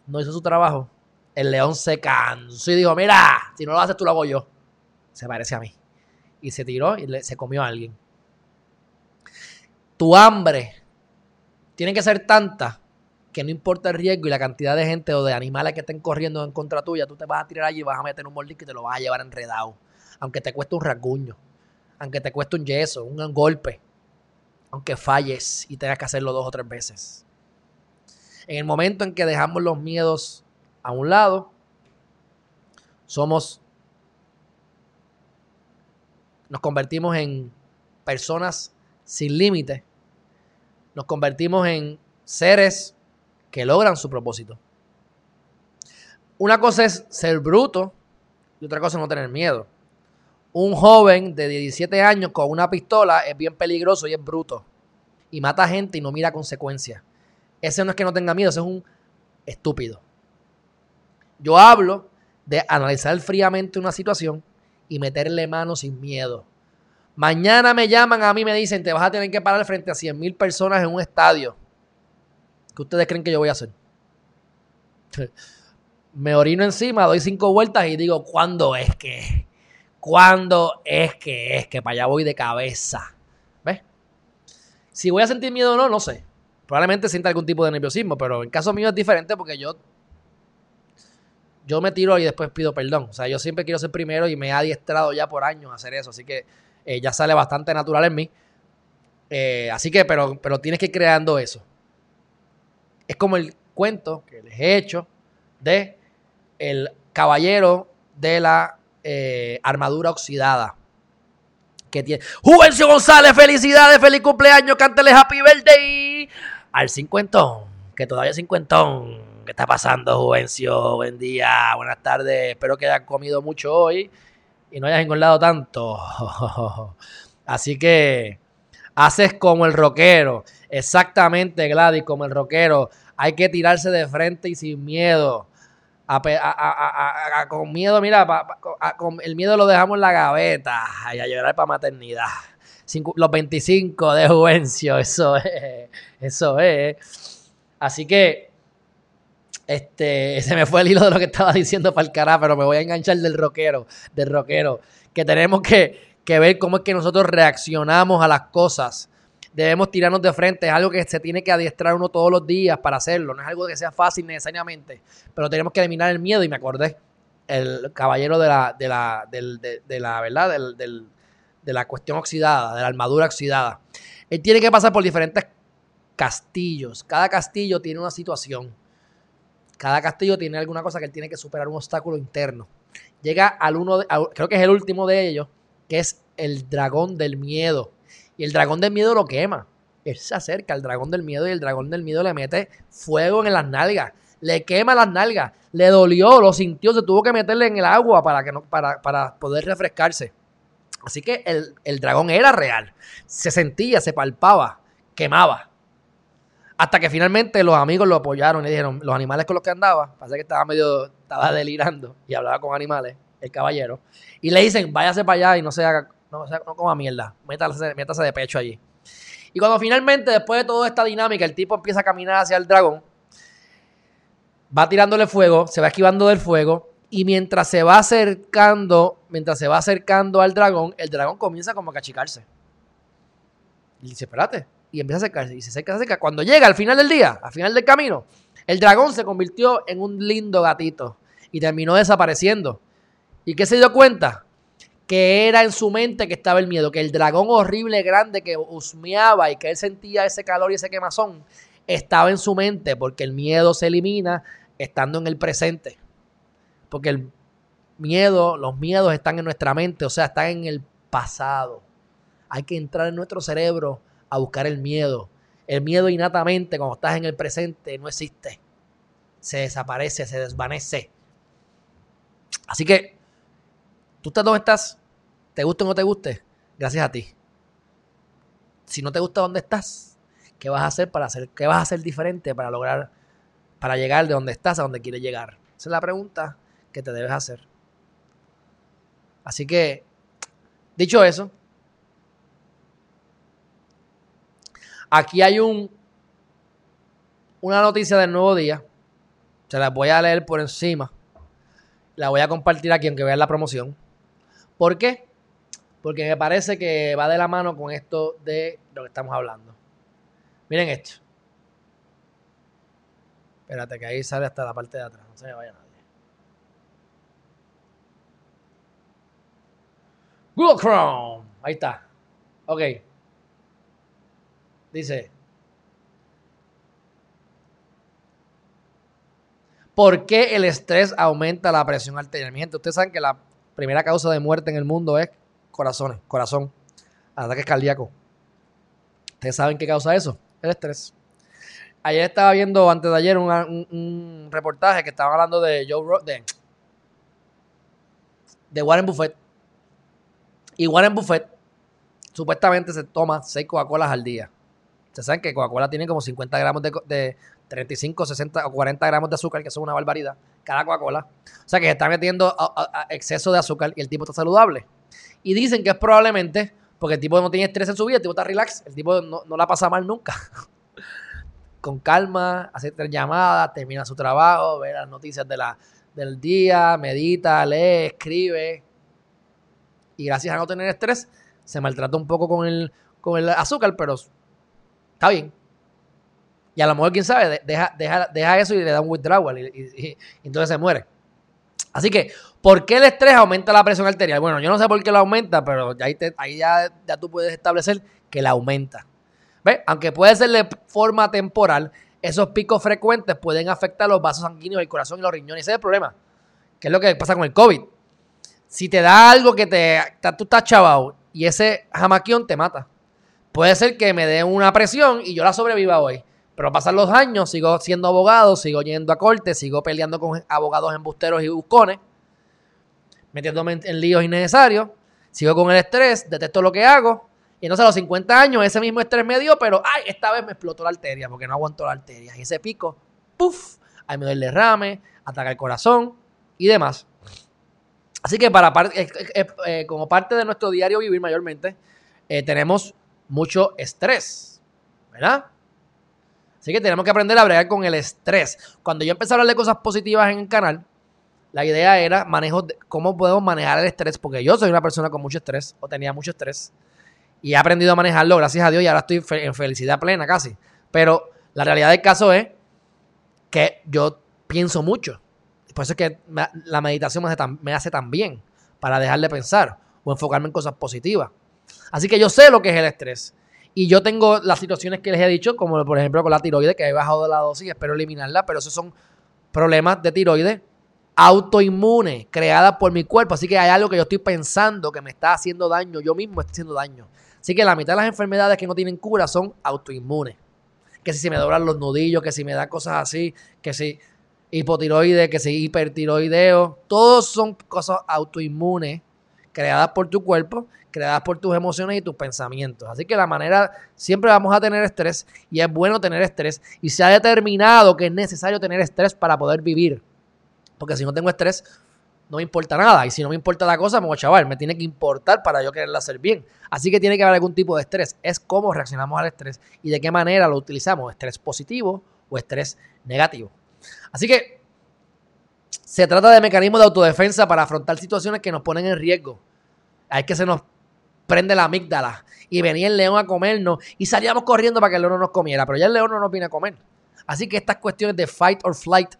no hizo su trabajo. El león se cansó y dijo, mira, si no lo haces tú lo hago yo. Se parece a mí. Y se tiró y se comió a alguien tu hambre tiene que ser tanta que no importa el riesgo y la cantidad de gente o de animales que estén corriendo en contra tuya, tú te vas a tirar allí y vas a meter un mordisco y te lo vas a llevar enredado. Aunque te cueste un rasguño, aunque te cueste un yeso, un golpe, aunque falles y tengas que hacerlo dos o tres veces. En el momento en que dejamos los miedos a un lado, somos, nos convertimos en personas sin límites nos convertimos en seres que logran su propósito. Una cosa es ser bruto y otra cosa es no tener miedo. Un joven de 17 años con una pistola es bien peligroso y es bruto. Y mata gente y no mira consecuencias. Ese no es que no tenga miedo, ese es un estúpido. Yo hablo de analizar fríamente una situación y meterle mano sin miedo. Mañana me llaman a mí y me dicen, te vas a tener que parar frente a 100 mil personas en un estadio. ¿Qué ustedes creen que yo voy a hacer? Me orino encima, doy cinco vueltas y digo, ¿cuándo es que? ¿Cuándo es que es que para allá voy de cabeza? ¿Ves? Si voy a sentir miedo o no, no sé. Probablemente sienta algún tipo de nerviosismo, pero en caso mío es diferente porque yo yo me tiro y después pido perdón. O sea, yo siempre quiero ser primero y me he adiestrado ya por años a hacer eso. Así que eh, ya sale bastante natural en mí. Eh, así que, pero, pero tienes que ir creando eso. Es como el cuento que les he hecho de el caballero de la eh, armadura oxidada. Que tiene. Juvencio González, felicidades, feliz cumpleaños, cántale happy birthday al cincuentón, que todavía cincuentón. ¿Qué está pasando, Juvencio? Buen día, buenas tardes. Espero que hayan comido mucho hoy y no hayas engordado tanto. Así que haces como el rockero. Exactamente, Gladys, como el rockero. Hay que tirarse de frente y sin miedo. con miedo, mira, con el miedo lo dejamos en la gaveta. Y a llorar para maternidad. Los 25 de Juvencio, eso es. Eso es. Así que este, se me fue el hilo de lo que estaba diciendo para el carajo, pero me voy a enganchar del rockero, del rockero, que tenemos que, que ver cómo es que nosotros reaccionamos a las cosas. Debemos tirarnos de frente, es algo que se tiene que adiestrar uno todos los días para hacerlo, no es algo que sea fácil necesariamente, pero tenemos que eliminar el miedo y me acordé, el caballero de la, de la, de, la verdad, del, de la cuestión oxidada, de la armadura oxidada. Él tiene que pasar por diferentes castillos, cada castillo tiene una situación cada castillo tiene alguna cosa que él tiene que superar, un obstáculo interno. Llega al uno, creo que es el último de ellos, que es el dragón del miedo. Y el dragón del miedo lo quema. Él se acerca al dragón del miedo y el dragón del miedo le mete fuego en las nalgas. Le quema las nalgas. Le dolió, lo sintió, se tuvo que meterle en el agua para, que no, para, para poder refrescarse. Así que el, el dragón era real. Se sentía, se palpaba, quemaba. Hasta que finalmente los amigos lo apoyaron y dijeron, los animales con los que andaba, pasa que estaba medio, estaba delirando y hablaba con animales, el caballero, y le dicen, váyase para allá y no se haga, no, no coma mierda, métase, métase de pecho allí. Y cuando finalmente, después de toda esta dinámica, el tipo empieza a caminar hacia el dragón, va tirándole fuego, se va esquivando del fuego, y mientras se va acercando, mientras se va acercando al dragón, el dragón comienza como a cachicarse. Y dice, espérate, y empieza a acercarse y se acerca, se acerca. Cuando llega al final del día, al final del camino, el dragón se convirtió en un lindo gatito y terminó desapareciendo. ¿Y qué se dio cuenta? Que era en su mente que estaba el miedo, que el dragón horrible, grande, que husmeaba y que él sentía ese calor y ese quemazón, estaba en su mente, porque el miedo se elimina estando en el presente. Porque el miedo, los miedos están en nuestra mente, o sea, están en el pasado. Hay que entrar en nuestro cerebro a buscar el miedo. El miedo innatamente, cuando estás en el presente, no existe. Se desaparece, se desvanece. Así que, tú estás donde estás, te guste o no te guste, gracias a ti. si no te gusta donde estás, ¿qué vas a hacer para hacer, qué vas a hacer diferente para lograr, para llegar de donde estás a donde quieres llegar? Esa es la pregunta que te debes hacer. Así que, dicho eso, aquí hay un, una noticia del nuevo día. Se la voy a leer por encima. La voy a compartir aquí, aunque vean la promoción. ¿Por qué? Porque me parece que va de la mano con esto de lo que estamos hablando. Miren esto. Espérate, que ahí sale hasta la parte de atrás. No se me vaya nadie. Google Chrome. Ahí está. Ok. Dice. ¿Por qué el estrés aumenta la presión arterial? Mi ustedes saben que la primera causa de muerte en el mundo es corazones, corazón, ataques cardíacos. ¿Ustedes saben qué causa eso? El estrés. Ayer estaba viendo, antes de ayer, un, reportaje que estaba hablando de Joe de, de Warren Buffett. Y Warren Buffett supuestamente se toma 6 Coca-Colas al día. Ustedes saben que Coca-Cola tiene como 50 gramos de, 35, 60 o 40 gramos de azúcar, que es una barbaridad, cada Coca-Cola. O sea que se está metiendo exceso de azúcar y el tipo está saludable. Y dicen que es probablemente porque el tipo no tiene estrés en su vida, el tipo está relax, el tipo no, la pasa mal nunca. Con calma, hace tres llamadas, termina su trabajo, ve las noticias de la, del día, medita, lee, escribe. Y gracias a no tener estrés, se maltrata un poco con el, con el azúcar, pero está bien. Y a lo mejor, quién sabe, deja, deja, deja eso y le da un withdrawal y, entonces se muere. Así que, ¿por qué el estrés aumenta la presión arterial? Bueno, yo no sé por qué lo aumenta, pero ahí, ahí ya, ya tú puedes establecer que la aumenta. ¿Ves? Aunque puede ser de forma temporal, esos picos frecuentes pueden afectar los vasos sanguíneos, el corazón y los riñones. Ese es el problema. ¿Qué es lo que pasa con el COVID? Si te da algo que te, tú estás chavado y ese jamaquión te mata. Puede ser que me dé una presión y yo la sobreviva hoy. Pero pasan los años, sigo siendo abogado, sigo yendo a corte, sigo peleando con abogados embusteros y buscones, metiéndome en, líos innecesarios, sigo con el estrés, detesto lo que hago. Y entonces a los 50 años ese mismo estrés me dio, pero ay, esta vez me explotó la arteria porque no aguanto la arteria. Y ese pico, puff, ahí me doy el derrame, ataca el corazón y demás. Así que para eh, como parte de nuestro diario vivir mayormente, eh, tenemos mucho estrés, ¿verdad? Así que tenemos que aprender a bregar con el estrés. Cuando yo empecé a hablar de cosas positivas en el canal, la idea era manejo cómo podemos manejar el estrés, porque yo soy una persona con mucho estrés, o tenía mucho estrés, y he aprendido a manejarlo, gracias a Dios, y ahora estoy en felicidad plena casi. Pero la realidad del caso es que yo pienso mucho. Por eso es que la meditación me hace, tan, me hace tan bien, para dejar de pensar o enfocarme en cosas positivas. Así que yo sé lo que es el estrés. Y yo tengo las situaciones que les he dicho, como por ejemplo con la tiroides, que he bajado de la dosis, espero eliminarla, pero esos son problemas de tiroides autoinmunes creadas por mi cuerpo. Así que hay algo que yo estoy pensando que me está haciendo daño, yo mismo estoy haciendo daño. Así que la mitad de las enfermedades que no tienen cura son autoinmunes. Que si se me doblan los nudillos, que si me da cosas así, que si hipotiroides, que si hipertiroideo, todos son cosas autoinmunes creadas por tu cuerpo creadas por tus emociones y tus pensamientos. Así que la manera, siempre vamos a tener estrés y es bueno tener estrés y se ha determinado que es necesario tener estrés para poder vivir. Porque si no tengo estrés, no me importa nada. Y si no me importa la cosa, me voy a chaval. Me tiene que importar para yo quererla hacer bien. Así que tiene que haber algún tipo de estrés. Es cómo reaccionamos al estrés y de qué manera lo utilizamos. Estrés positivo o estrés negativo. Así que se trata de mecanismos de autodefensa para afrontar situaciones que nos ponen en riesgo. Hay que se nos prende la amígdala. Y venía el león a comernos y salíamos corriendo para que el león no nos comiera. Pero ya el león no nos viene a comer. Así que estas cuestiones de fight or flight,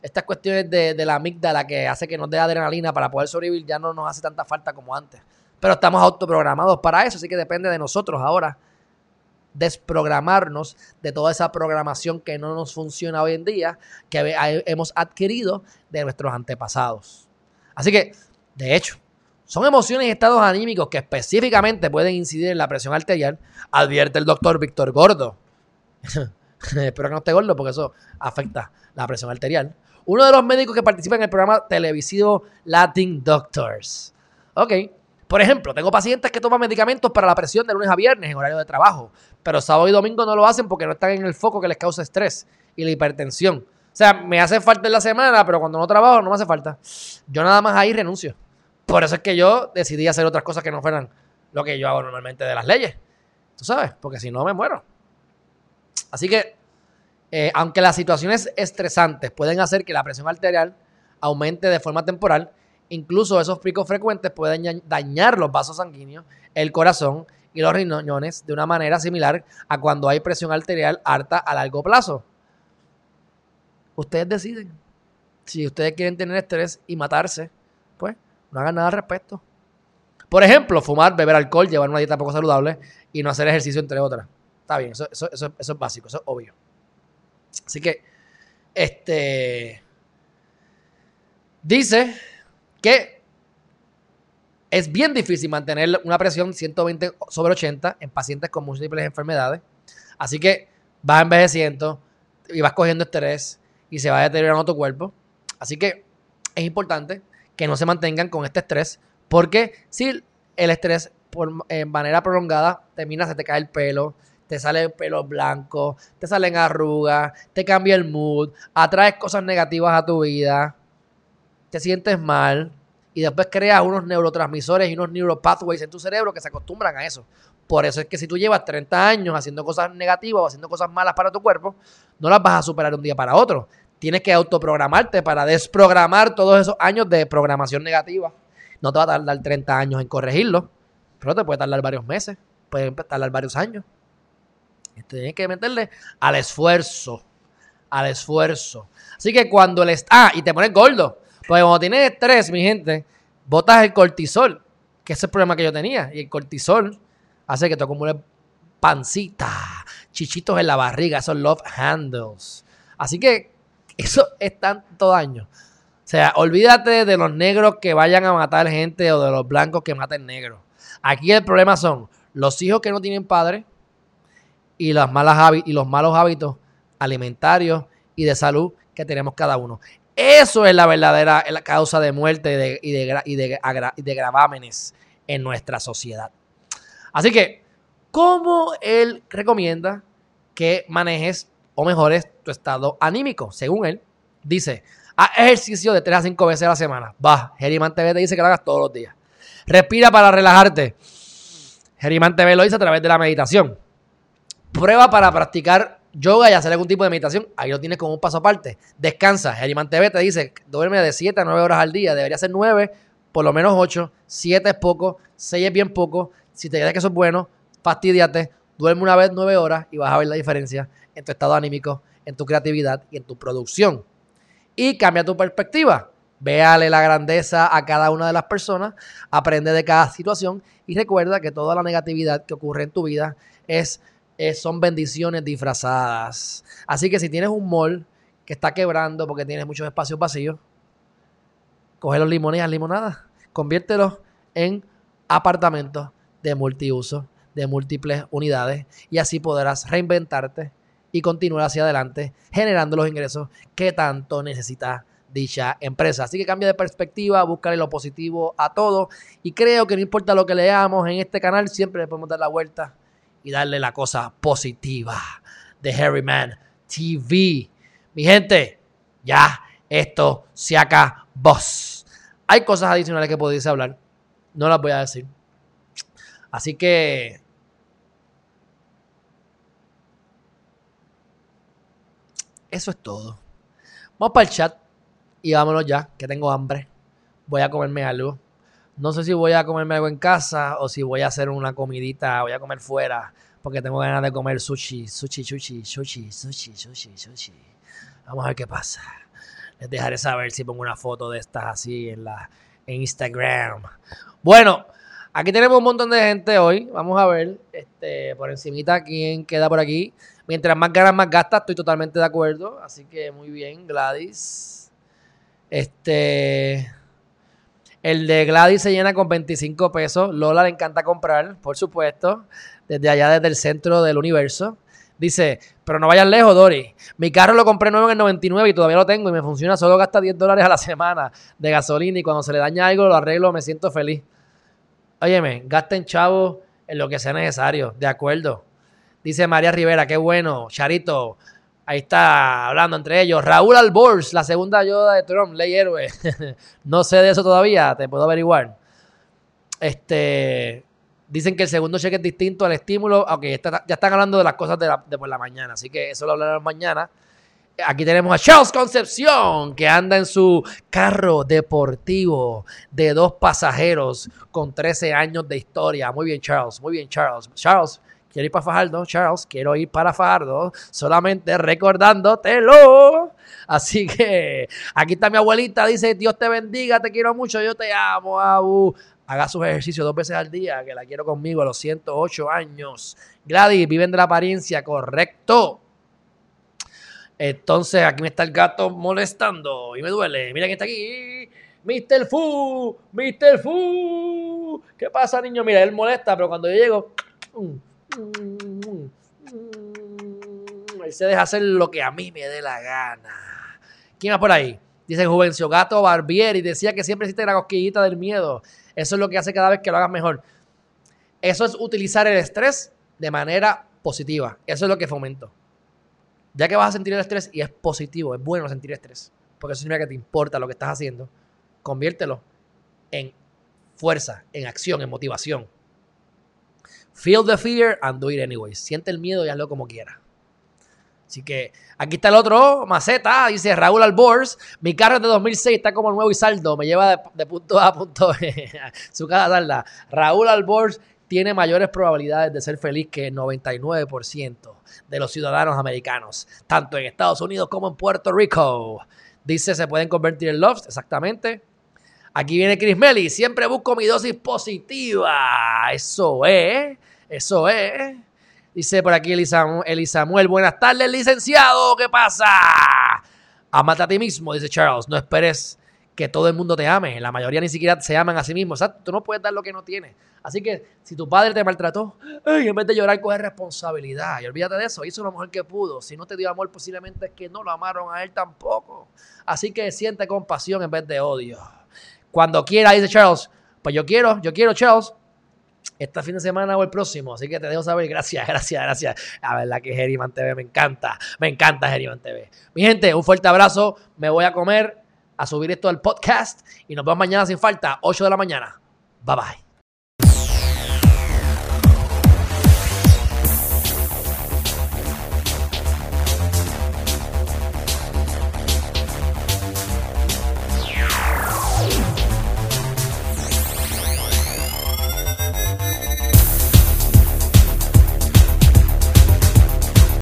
estas cuestiones de, de la amígdala que hace que nos dé adrenalina para poder sobrevivir, ya no nos hace tanta falta como antes. Pero estamos autoprogramados para eso, así que depende de nosotros ahora desprogramarnos de toda esa programación que no nos funciona hoy en día, que hemos adquirido de nuestros antepasados. Así que, de hecho, son emociones y estados anímicos que específicamente pueden incidir en la presión arterial, advierte el doctor Víctor Gordo. Espero que no esté gordo porque eso afecta la presión arterial. Uno de los médicos que participa en el programa televisivo Latin Doctors. Ok, Por ejemplo, tengo pacientes que toman medicamentos para la presión de lunes a viernes en horario de trabajo, pero sábado y domingo no lo hacen porque no están en el foco que les causa estrés y la hipertensión. O sea, me hace falta en la semana, pero cuando no trabajo no me hace falta. Yo nada más ahí renuncio. Por eso es que yo decidí hacer otras cosas que no fueran lo que yo hago normalmente de las leyes. Tú sabes, porque si no me muero. Así que, eh, aunque las situaciones estresantes pueden hacer que la presión arterial aumente de forma temporal, incluso esos picos frecuentes pueden dañar los vasos sanguíneos, el corazón y los riñones de una manera similar a cuando hay presión arterial alta a largo plazo. Ustedes deciden. Si ustedes quieren tener estrés y matarse, pues no hagan nada al respecto. Por ejemplo, fumar, beber alcohol, llevar una dieta poco saludable y no hacer ejercicio, entre otras. Está bien, eso, eso, es básico, eso es obvio. Así que, este. Dice que es bien difícil mantener una presión 120 sobre 80 en pacientes con múltiples enfermedades. Así que vas envejeciendo y vas cogiendo estrés y se va deteriorando tu cuerpo. Así que es importante que no se mantengan con este estrés porque si el estrés por, en manera prolongada termina, se te cae el pelo, te sale el pelo blanco, te salen arrugas, te cambia el mood, atraes cosas negativas a tu vida, te sientes mal y después creas unos neurotransmisores y unos neuropathways en tu cerebro que se acostumbran a eso. Por eso es que si tú llevas 30 años haciendo cosas negativas o haciendo cosas malas para tu cuerpo, no las vas a superar un día para otro. Tienes que autoprogramarte para desprogramar todos esos años de programación negativa. No te va a tardar 30 años en corregirlo, pero te puede tardar varios meses, puede tardar varios años. Tienes que meterle al esfuerzo, al esfuerzo. Así que cuando le... Ah, y te pones gordo. Porque cuando tienes estrés, mi gente, botas el cortisol, que es el problema que yo tenía. Y el cortisol hace que te acumules pancita, chichitos en la barriga, esos love handles. Así que eso es tanto daño. O sea, olvídate de los negros que vayan a matar gente o de los blancos que maten negros. Aquí el problema son los hijos que no tienen padre y, las malas y los malos hábitos alimentarios y de salud que tenemos cada uno. Eso es la verdadera causa de muerte y de, y de gravámenes en nuestra sociedad. Así que, ¿cómo él recomienda que manejes o mejores tu estado anímico? Según él, dice, Haz ejercicio de 3 a 5 veces a la semana. Va, Geriman TV te dice que lo hagas todos los días. Respira para relajarte. Geriman TV lo dice a través de la meditación. Prueba para practicar yoga y hacer algún tipo de meditación. Ahí lo tienes como un paso aparte. Descansa. Geriman TV te dice, duerme de 7 a 9 horas al día. Debería ser 9, por lo menos 8. 7 es poco, 6 es bien poco. Si te crees que eso es bueno, fastidiate. Duerme una vez 9 horas y vas a ver la diferencia en tu estado anímico, en tu creatividad y en tu producción y cambia tu perspectiva. Véale la grandeza a cada una de las personas, aprende de cada situación y recuerda que toda la negatividad que ocurre en tu vida es, son bendiciones disfrazadas. Así que si tienes un mall que está quebrando porque tienes muchos espacios vacíos, coge los limones y las limonadas, conviértelos en apartamentos de multiuso, de múltiples unidades y así podrás reinventarte y continuar hacia adelante generando los ingresos que tanto necesita dicha empresa. Así que cambia de perspectiva, búscale lo positivo a todo y creo que no importa lo que leamos en este canal, siempre le podemos dar la vuelta y darle la cosa positiva de Harryman TV. Mi gente, ya esto se acabó. Hay cosas adicionales que pudiese hablar, no las voy a decir. Así que Eso es todo. Vamos para el chat y vámonos ya, que tengo hambre. Voy a comerme algo. No sé si voy a comerme algo en casa o si voy a hacer una comidita, voy a comer fuera, porque tengo ganas de comer sushi, sushi, sushi, sushi, sushi, sushi, sushi. Vamos a ver qué pasa. Les dejaré saber si pongo una foto de estas así en la en Instagram. Bueno, aquí tenemos un montón de gente hoy. Vamos a ver este, por encimita quién queda por aquí. Mientras más ganas, más gastas, estoy totalmente de acuerdo. Así que muy bien, Gladys. Este. El de Gladys se llena con 25 pesos. Lola le encanta comprar, por supuesto. Desde allá, desde el centro del universo. Dice, pero no vayan lejos, Dori. Mi carro lo compré nuevo en el 99 y todavía lo tengo y me funciona. Solo gasta 10 dólares a la semana de gasolina y cuando se le daña algo lo arreglo, me siento feliz. Óyeme, gasten chavos en lo que sea necesario. De acuerdo. Dice María Rivera, qué bueno. Charito, ahí está hablando entre ellos. Raúl Albors, la segunda ayuda de Trump, ley héroe. no sé de eso todavía, te puedo averiguar. Este, dicen que el segundo cheque es distinto al estímulo. Ok, ya están hablando de las cosas de, la, de por la mañana, así que eso lo hablarán mañana. Aquí tenemos a Charles Concepción, que anda en su carro deportivo de dos pasajeros con 13 años de historia. Muy bien, Charles. Muy bien, Charles. Charles, quiero ir para Fajardo. Charles, quiero ir para Fajardo. Solamente recordándotelo. Así que aquí está mi abuelita. Dice, Dios te bendiga, te quiero mucho, yo te amo, Abu. Haga sus ejercicios dos veces al día, que la quiero conmigo a los 108 años. Gladys, viven de la apariencia, correcto. Entonces aquí me está el gato molestando y me duele. Mira quién está aquí. Mr. Fu, Mr. Fu. ¿Qué pasa, niño? Mira, él molesta, pero cuando yo llego, él se deja hacer lo que a mí me dé la gana. ¿Quién va por ahí? Dice Juvencio Gato Barbieri. Decía que siempre existe la cosquillita del miedo. Eso es lo que hace cada vez que lo hagas mejor. Eso es utilizar el estrés de manera positiva. Eso es lo que fomento. Ya que vas a sentir el estrés y es positivo, es bueno sentir estrés, porque eso significa que te importa lo que estás haciendo, conviértelo en fuerza, en acción, en motivación. Feel the fear and do it anyway. Siente el miedo y hazlo como quieras. Así que aquí está el otro, Maceta, dice Raúl Albors. Mi carro es de 2006, está como nuevo y saldo. Me lleva de, punto A a punto B. Su casa tarda. Raúl Albors tiene mayores probabilidades de ser feliz que el 99% de los ciudadanos americanos, tanto en Estados Unidos como en Puerto Rico. Dice, se pueden convertir en loves, exactamente. Aquí viene Chris Melly, siempre busco mi dosis positiva. Eso es, eso es. Dice por aquí Eli Samuel, buenas tardes, licenciado, ¿qué pasa? Amate a ti mismo, dice Charles, no esperes que todo el mundo te ame. La mayoría ni siquiera se aman a sí mismos. sea, Tú no puedes dar lo que no tienes. Así que si tu padre te maltrató, en vez de llorar, coge responsabilidad y olvídate de eso. Hizo lo mejor que pudo. Si no te dio amor, posiblemente es que no lo amaron a él tampoco. Así que siente compasión en vez de odio. Cuando quiera, dice Charles, pues yo quiero, yo quiero, Charles, este fin de semana o el próximo. Así que te dejo saber. Gracias, gracias, gracias. La verdad que Geriman TV me encanta. Me encanta Geriman TV. Mi gente, un fuerte abrazo. Me voy a comer, a subir esto al podcast y nos vemos mañana sin falta, 8 de la mañana. Bye bye.